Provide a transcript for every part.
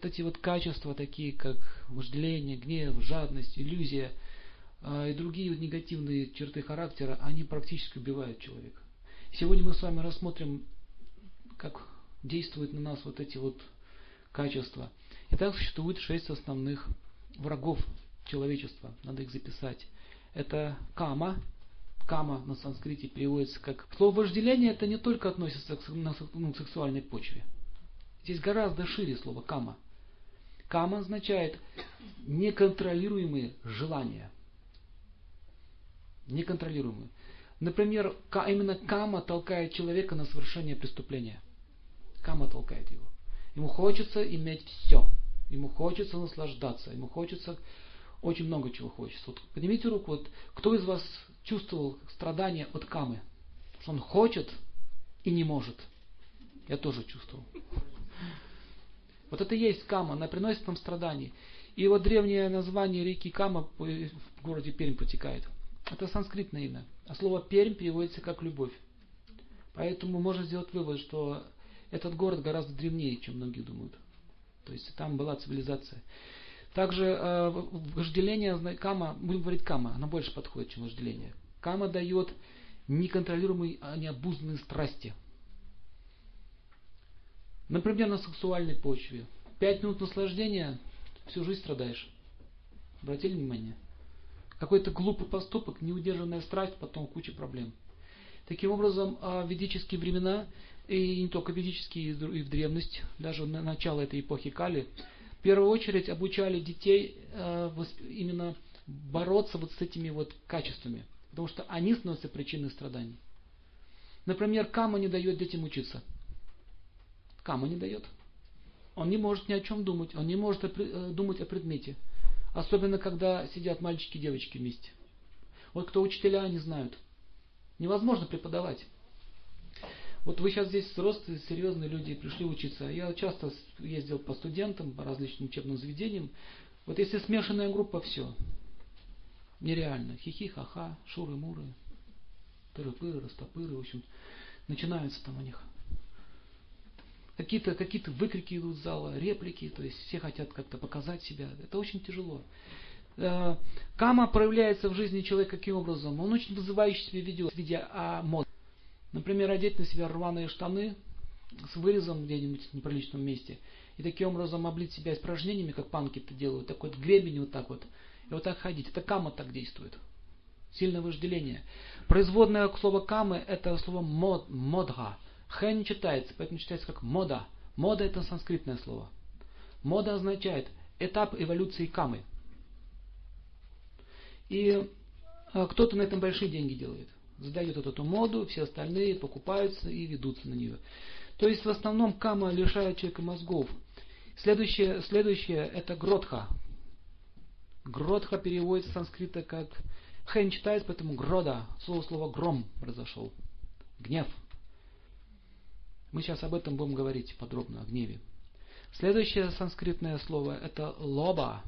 Вот эти вот качества, такие как вожделение, гнев, жадность, иллюзия а, и другие негативные черты характера, они практически убивают человека. Сегодня мы с вами рассмотрим, как действуют на нас вот эти вот качества. Итак, существует шесть основных врагов человечества. Надо их записать. Это кама. Кама на санскрите переводится как... Слово вожделение это не только относится ну, к сексуальной почве. Здесь гораздо шире слово кама. Кама означает неконтролируемые желания. Неконтролируемые. Например, именно кама толкает человека на совершение преступления. Кама толкает его. Ему хочется иметь все. Ему хочется наслаждаться. Ему хочется очень много чего хочется. Вот поднимите руку, вот кто из вас чувствовал страдания от камы? Он хочет и не может. Я тоже чувствовал. Вот это и есть Кама, она приносит нам страдания. И вот древнее название реки Кама в городе Пермь протекает. Это санскритное имя. А слово Пермь переводится как любовь. Поэтому можно сделать вывод, что этот город гораздо древнее, чем многие думают. То есть там была цивилизация. Также э, вожделение, кама, будем говорить кама, она больше подходит, чем вожделение. Кама дает неконтролируемые, а необузданные страсти. Например, на сексуальной почве. Пять минут наслаждения, всю жизнь страдаешь. Обратили внимание? Какой-то глупый поступок, неудержанная страсть, потом куча проблем. Таким образом, а, ведические времена, и не только ведические, и в древность, даже на начало этой эпохи Кали, в первую очередь обучали детей а, именно бороться вот с этими вот качествами. Потому что они становятся причиной страданий. Например, Кама не дает детям учиться – Кама не дает. Он не может ни о чем думать, он не может э, думать о предмете. Особенно, когда сидят мальчики и девочки вместе. Вот кто учителя, они знают. Невозможно преподавать. Вот вы сейчас здесь взрослые, серьезные люди пришли учиться. Я часто ездил по студентам, по различным учебным заведениям. Вот если смешанная группа, все. Нереально. Хихи, ха-ха, шуры-муры, тыры-пыры, растопыры, в общем. Начинаются там у них какие-то какие выкрики идут из зала, реплики, то есть все хотят как-то показать себя. Это очень тяжело. Э, кама проявляется в жизни человека каким образом? Он очень вызывающе себя ведет в виде а, мод. Например, одеть на себя рваные штаны с вырезом где-нибудь в неприличном месте. И таким образом облить себя испражнениями, как панки это делают. Такой вот гребень вот так вот. И вот так ходить. Это кама так действует. Сильное вожделение. Производное слово камы это слово мод, модга. Х не читается, поэтому читается как мода. Мода это санскритное слово. Мода означает этап эволюции камы. И а, кто-то на этом большие деньги делает. Задает вот эту моду, все остальные покупаются и ведутся на нее. То есть в основном кама лишает человека мозгов. Следующее, следующее это гротха. Гротха переводится с санскрита как Хэн читается, поэтому грода, слово слово гром произошел. Гнев. Мы сейчас об этом будем говорить подробно, о гневе. Следующее санскритное слово это лоба.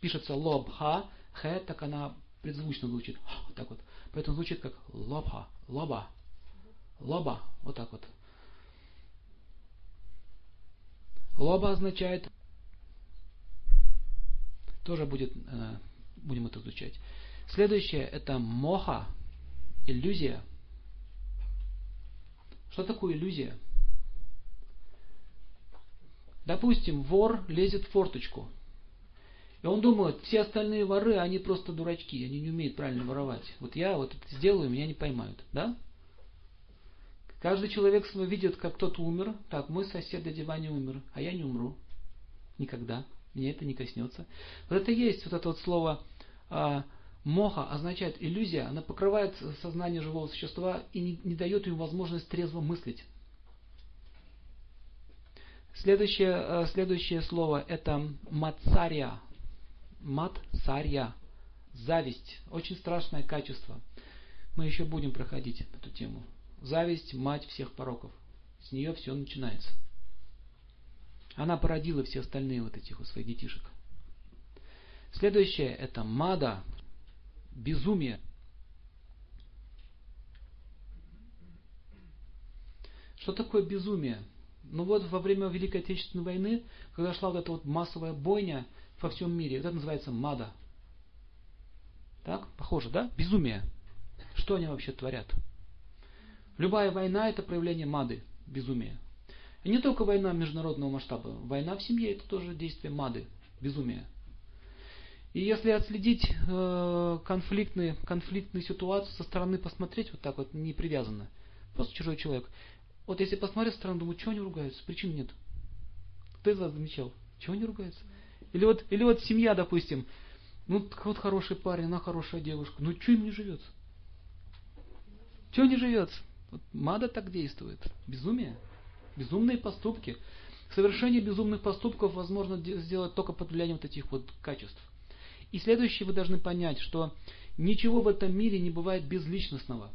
Пишется лобха, х, так она предзвучно звучит. Вот так вот. Поэтому звучит как лобха, лоба. Лоба, вот так вот. Лоба означает, тоже будет, э, будем это изучать. Следующее это моха, иллюзия – что такое иллюзия? Допустим, вор лезет в форточку. И он думает, все остальные воры, они просто дурачки, они не умеют правильно воровать. Вот я вот это сделаю, меня не поймают. Да? Каждый человек видит, как кто-то умер. Так, мой сосед на диване умер, а я не умру. Никогда. Меня это не коснется. Вот это есть вот это вот слово а, Моха означает иллюзия, она покрывает сознание живого существа и не, не дает ему возможность трезво мыслить. Следующее, э, следующее слово это мацария. Мацария. Зависть. Очень страшное качество. Мы еще будем проходить эту тему. Зависть – мать всех пороков. С нее все начинается. Она породила все остальные вот этих вот своих детишек. Следующее это мада, безумие. Что такое безумие? Но вот во время Великой Отечественной войны, когда шла вот эта вот массовая бойня во всем мире, это называется мада. Так, похоже, да? Безумие. Что они вообще творят? Любая война это проявление мады, безумия. И не только война международного масштаба. Война в семье это тоже действие мады, безумия. И если отследить э, конфликтные, конфликтные ситуации со стороны, посмотреть вот так вот, не привязанно, просто чужой человек. Вот если посмотреть со стороны, думаю, чего они ругаются, причин нет. Кто из вас замечал? Чего они ругаются? Или вот, или вот семья, допустим, ну вот хороший парень, она хорошая девушка, ну что им не живется? Чего не живется? Вот Мада так действует. Безумие. Безумные поступки. Совершение безумных поступков возможно сделать только под влиянием вот этих вот качеств. И следующее вы должны понять, что ничего в этом мире не бывает безличностного.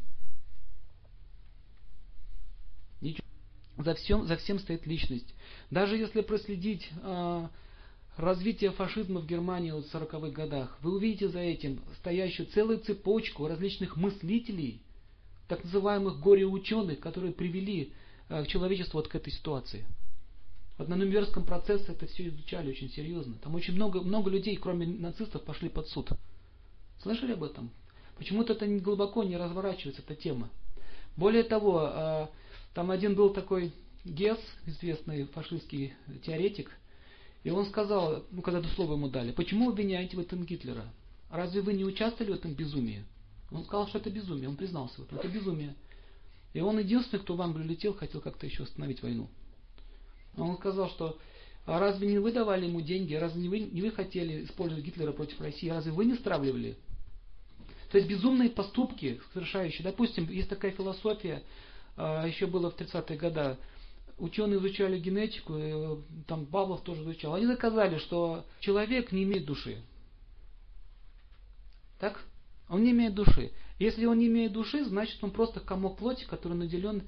Ничего. За всем, за всем стоит личность. Даже если проследить э, развитие фашизма в Германии в 40-х годах, вы увидите за этим стоящую целую цепочку различных мыслителей, так называемых горе-ученых, которые привели э, человечество вот к этой ситуации. Вот на Нюрнбергском процессе это все изучали очень серьезно. Там очень много, много людей, кроме нацистов, пошли под суд. Слышали об этом? Почему-то это глубоко не разворачивается, эта тема. Более того, а, там один был такой Гесс, известный фашистский теоретик, и он сказал, ну когда это слово ему дали, почему обвиняете в этом Гитлера? Разве вы не участвовали в этом безумии? Он сказал, что это безумие, он признался в этом, это безумие. И он единственный, кто в Англию летел, хотел как-то еще остановить войну. Он сказал, что а разве не вы давали ему деньги, разве не вы, не вы хотели использовать Гитлера против России, разве вы не стравливали? То есть безумные поступки совершающие. Допустим, есть такая философия, а, еще было в 30-е годы, ученые изучали генетику, и, там Павлов тоже изучал. Они доказали, что человек не имеет души. Так? Он не имеет души. Если он не имеет души, значит он просто комок плоти, который наделен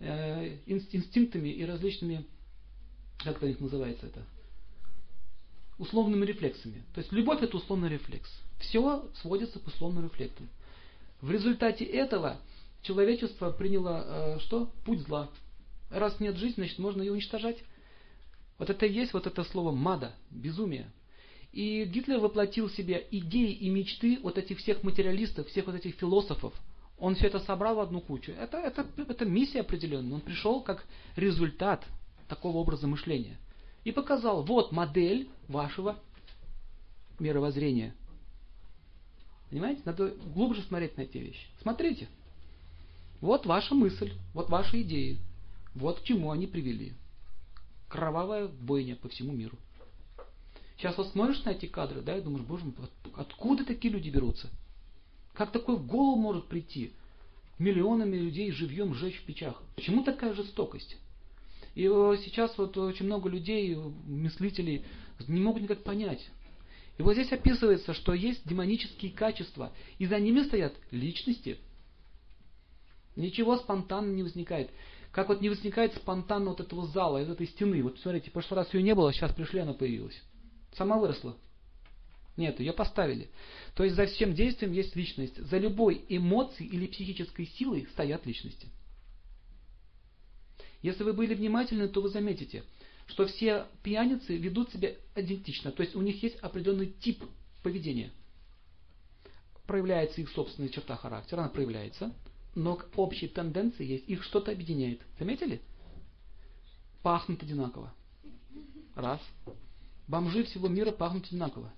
э, инстинктами и различными как у них называется это? Условными рефлексами. То есть любовь это условный рефлекс. Все сводится к условным рефлексам. В результате этого человечество приняло э, что? Путь зла. Раз нет жизни, значит можно ее уничтожать. Вот это и есть вот это слово мада, безумие. И Гитлер воплотил в себе идеи и мечты вот этих всех материалистов, всех вот этих философов. Он все это собрал в одну кучу. Это, это, это миссия определенная. Он пришел как результат такого образа мышления. И показал, вот модель вашего мировоззрения. Понимаете? Надо глубже смотреть на эти вещи. Смотрите. Вот ваша мысль, вот ваши идеи. Вот к чему они привели. Кровавая бойня по всему миру. Сейчас вот смотришь на эти кадры, да, и думаешь, боже мой, откуда такие люди берутся? Как такое в голову может прийти? Миллионами людей живьем сжечь в печах. Почему такая жестокость? И сейчас вот очень много людей, мыслителей, не могут никак понять. И вот здесь описывается, что есть демонические качества, и за ними стоят личности. Ничего спонтанно не возникает. Как вот не возникает спонтанно вот этого зала, из этой стены. Вот смотрите, в прошлый раз ее не было, сейчас пришли, она появилась. Сама выросла. Нет, ее поставили. То есть за всем действием есть личность. За любой эмоцией или психической силой стоят личности. Если вы были внимательны, то вы заметите, что все пьяницы ведут себя идентично. То есть у них есть определенный тип поведения. Проявляется их собственная черта характера, она проявляется, но общие тенденции есть, их что-то объединяет. Заметили? Пахнут одинаково. Раз. Бомжи всего мира пахнут одинаково.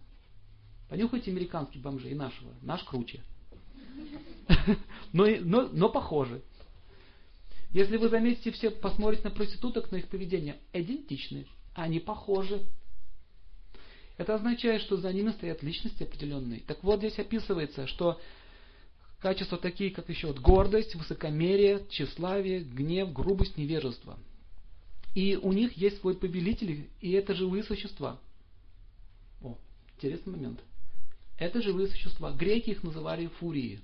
Понюхайте американских бомжей и нашего. Наш круче. Но, но, но похожи. Если вы заметите все, посмотрите на проституток, на их поведение, идентичны, они похожи. Это означает, что за ними стоят личности определенные. Так вот, здесь описывается, что качества такие, как еще вот гордость, высокомерие, тщеславие, гнев, грубость, невежество. И у них есть свой повелитель, и это живые существа. О, интересный момент. Это живые существа. Греки их называли фурии.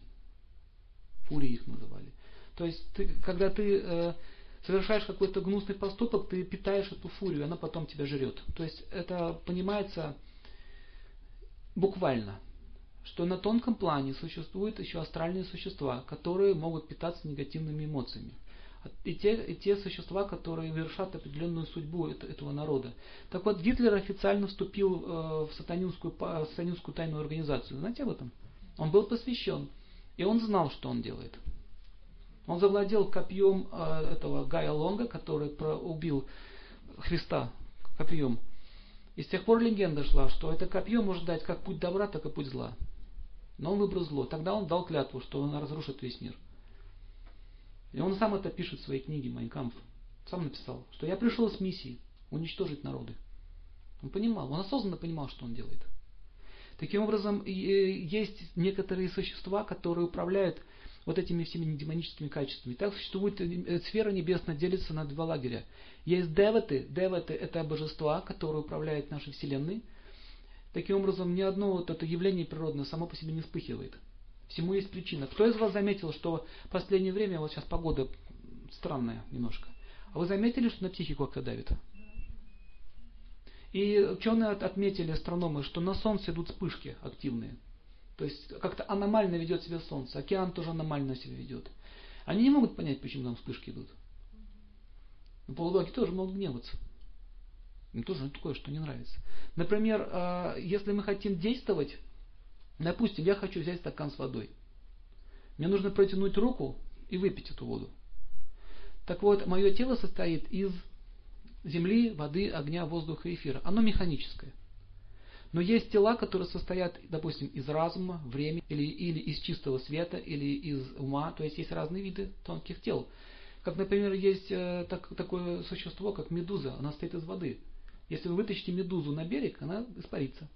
Фурии их называли. То есть, ты, когда ты э, совершаешь какой-то гнусный поступок, ты питаешь эту фурию, она потом тебя жрет. То есть, это понимается буквально, что на тонком плане существуют еще астральные существа, которые могут питаться негативными эмоциями. и те, и те существа, которые вершат определенную судьбу этого народа. Так вот, Гитлер официально вступил э, в сатанинскую, сатанинскую тайную организацию. Знаете об этом? Он был посвящен. И он знал, что он делает. Он завладел копьем э, этого Гая Лонга, который убил Христа копьем. И с тех пор легенда шла, что это копье может дать как путь добра, так и путь зла. Но он выбрал зло. Тогда он дал клятву, что он разрушит весь мир. И он сам это пишет в своей книге «Майнкамф». Сам написал, что я пришел с миссией уничтожить народы. Он понимал, он осознанно понимал, что он делает. Таким образом, э, есть некоторые существа, которые управляют вот этими всеми демоническими качествами. Так существует э, сфера небесная, делится на два лагеря. Есть деваты. Деваты это божества, которые управляют нашей Вселенной. Таким образом, ни одно вот это явление природное само по себе не вспыхивает. Всему есть причина. Кто из вас заметил, что в последнее время, вот сейчас погода странная немножко, а вы заметили, что на психику как-то давит? И ученые отметили, астрономы, что на Солнце идут вспышки активные. То есть как-то аномально ведет себя Солнце. Океан тоже аномально себя ведет. Они не могут понять, почему там вспышки идут. Но полубоги тоже могут гневаться. Им тоже такое, что не нравится. Например, а, если мы хотим действовать, допустим, я хочу взять стакан с водой. Мне нужно протянуть руку и выпить эту воду. Так вот, мое тело состоит из земли, воды, огня, воздуха и эфира. Оно механическое. Но есть тела, которые состоят, допустим, из разума, времени, или, или из чистого света, или из ума. То есть есть разные виды тонких тел. Как, например, есть э, так, такое существо, как медуза. Она состоит из воды. Если вы вытащите медузу на берег, она испарится.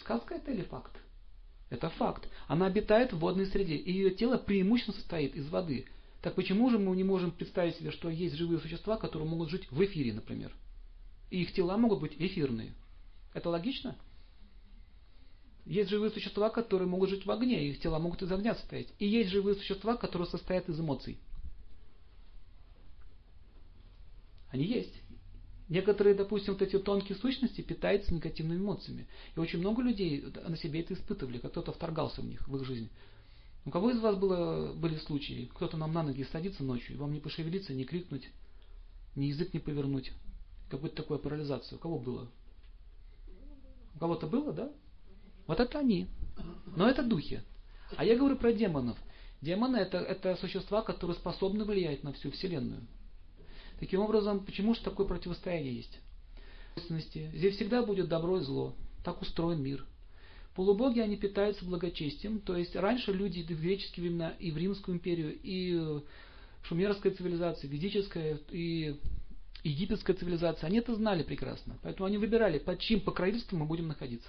Сказка это или факт? Это факт. Она обитает в водной среде. И ее тело преимущественно состоит из воды. Так почему же мы не можем представить себе, что есть живые существа, которые могут жить в эфире, например? И их тела могут быть эфирные. Это логично? Есть живые существа, которые могут жить в огне, их тела могут из огня состоять. И есть живые существа, которые состоят из эмоций. Они есть. Некоторые, допустим, вот эти тонкие сущности питаются негативными эмоциями. И очень много людей на себе это испытывали, как кто-то вторгался в них, в их жизнь. У кого из вас было, были случаи, кто-то нам на ноги садится ночью, и вам не пошевелиться, не крикнуть, ни язык не повернуть, какую-то такую парализацию. У кого было? У кого-то было, да? Вот это они. Но это духи. А я говорю про демонов. Демоны это, это существа, которые способны влиять на всю Вселенную. Таким образом, почему же такое противостояние есть? Здесь всегда будет добро и зло. Так устроен мир. Полубоги, они питаются благочестием. То есть раньше люди в греческие времена и в Римскую империю, и шумерская цивилизация, ведическая и египетская цивилизация, они это знали прекрасно. Поэтому они выбирали, под чьим покровительством мы будем находиться.